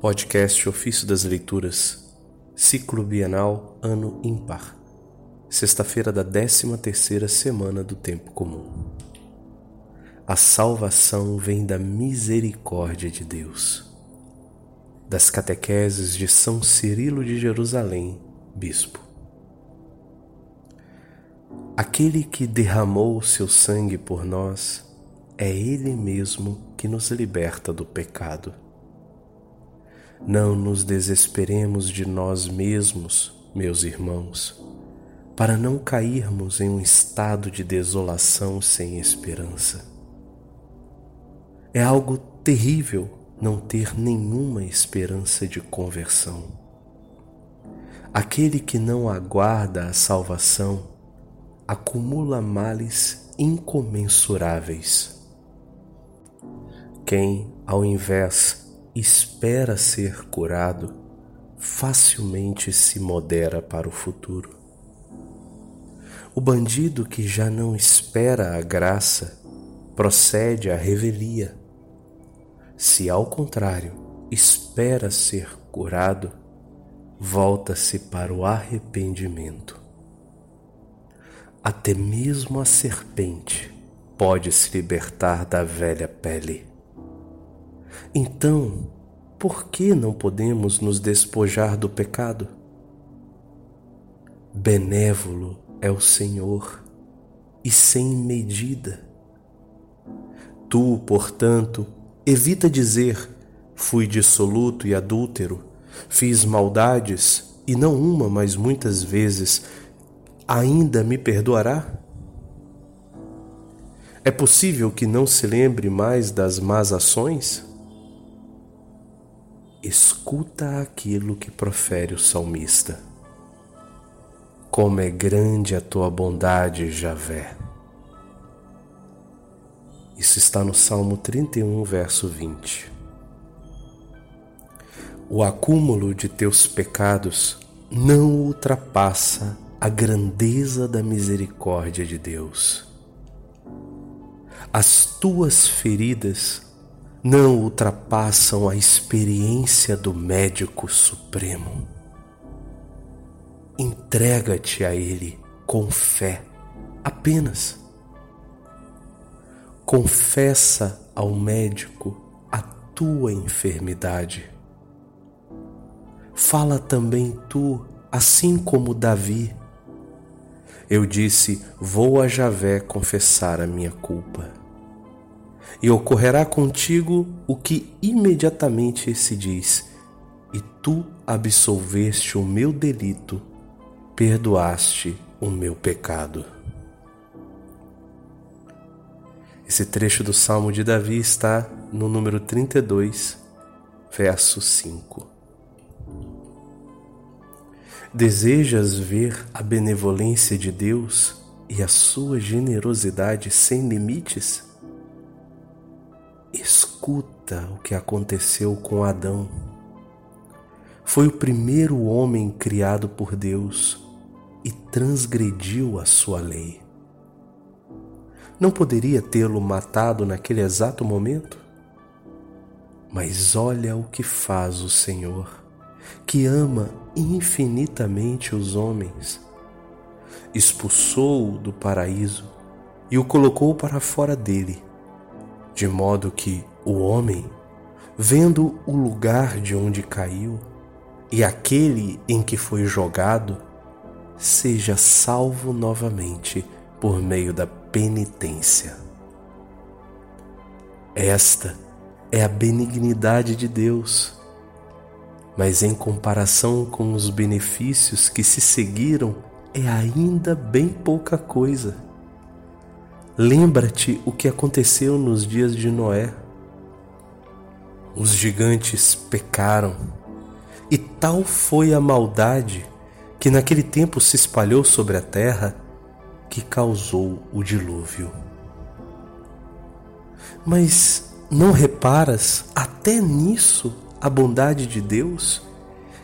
Podcast Ofício das Leituras, Ciclo Bienal, Ano Ímpar, sexta-feira da 13ª semana do Tempo Comum. A salvação vem da misericórdia de Deus. Das catequeses de São Cirilo de Jerusalém, Bispo. Aquele que derramou seu sangue por nós é Ele mesmo que nos liberta do pecado. Não nos desesperemos de nós mesmos, meus irmãos, para não cairmos em um estado de desolação sem esperança. É algo terrível não ter nenhuma esperança de conversão. Aquele que não aguarda a salvação acumula males incomensuráveis. Quem, ao invés, espera ser curado, facilmente se modera para o futuro. O bandido que já não espera a graça procede à revelia. Se ao contrário espera ser curado, volta-se para o arrependimento. Até mesmo a serpente pode se libertar da velha pele. Então, por que não podemos nos despojar do pecado? Benévolo é o Senhor e sem medida Tu, portanto, evita dizer: fui dissoluto e adúltero, fiz maldades, e não uma, mas muitas vezes, ainda me perdoará? É possível que não se lembre mais das más ações? Escuta aquilo que profere o salmista. Como é grande a tua bondade, Javé. Isso está no Salmo 31, verso 20. O acúmulo de teus pecados não ultrapassa a grandeza da misericórdia de Deus. As tuas feridas não ultrapassam a experiência do médico supremo. Entrega-te a Ele com fé, apenas confessa ao médico a tua enfermidade. Fala também tu, assim como Davi. Eu disse: Vou a Javé confessar a minha culpa. E ocorrerá contigo o que imediatamente se diz: E tu absolveste o meu delito, perdoaste o meu pecado. Esse trecho do Salmo de Davi está no número 32, verso 5. Desejas ver a benevolência de Deus e a sua generosidade sem limites? Escuta o que aconteceu com Adão. Foi o primeiro homem criado por Deus e transgrediu a sua lei não poderia tê-lo matado naquele exato momento? Mas olha o que faz o Senhor, que ama infinitamente os homens. Expulsou-o do paraíso e o colocou para fora dele, de modo que o homem, vendo o lugar de onde caiu e aquele em que foi jogado, seja salvo novamente por meio da penitência. Esta é a benignidade de Deus, mas em comparação com os benefícios que se seguiram, é ainda bem pouca coisa. Lembra-te o que aconteceu nos dias de Noé. Os gigantes pecaram, e tal foi a maldade que naquele tempo se espalhou sobre a terra que causou o dilúvio. Mas não reparas até nisso a bondade de Deus,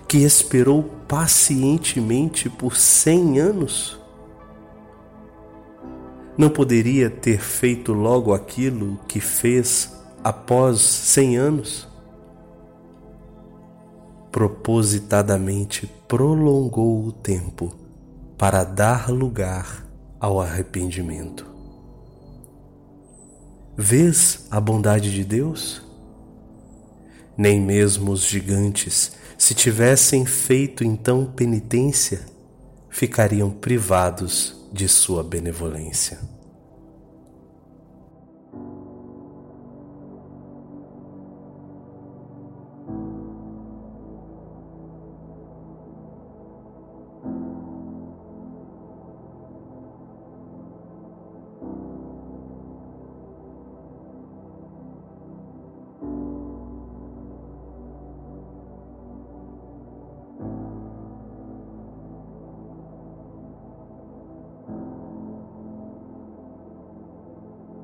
que esperou pacientemente por cem anos? Não poderia ter feito logo aquilo que fez após cem anos? propositadamente prolongou o tempo para dar lugar ao arrependimento. Vês a bondade de Deus? Nem mesmo os gigantes, se tivessem feito então penitência, ficariam privados de sua benevolência.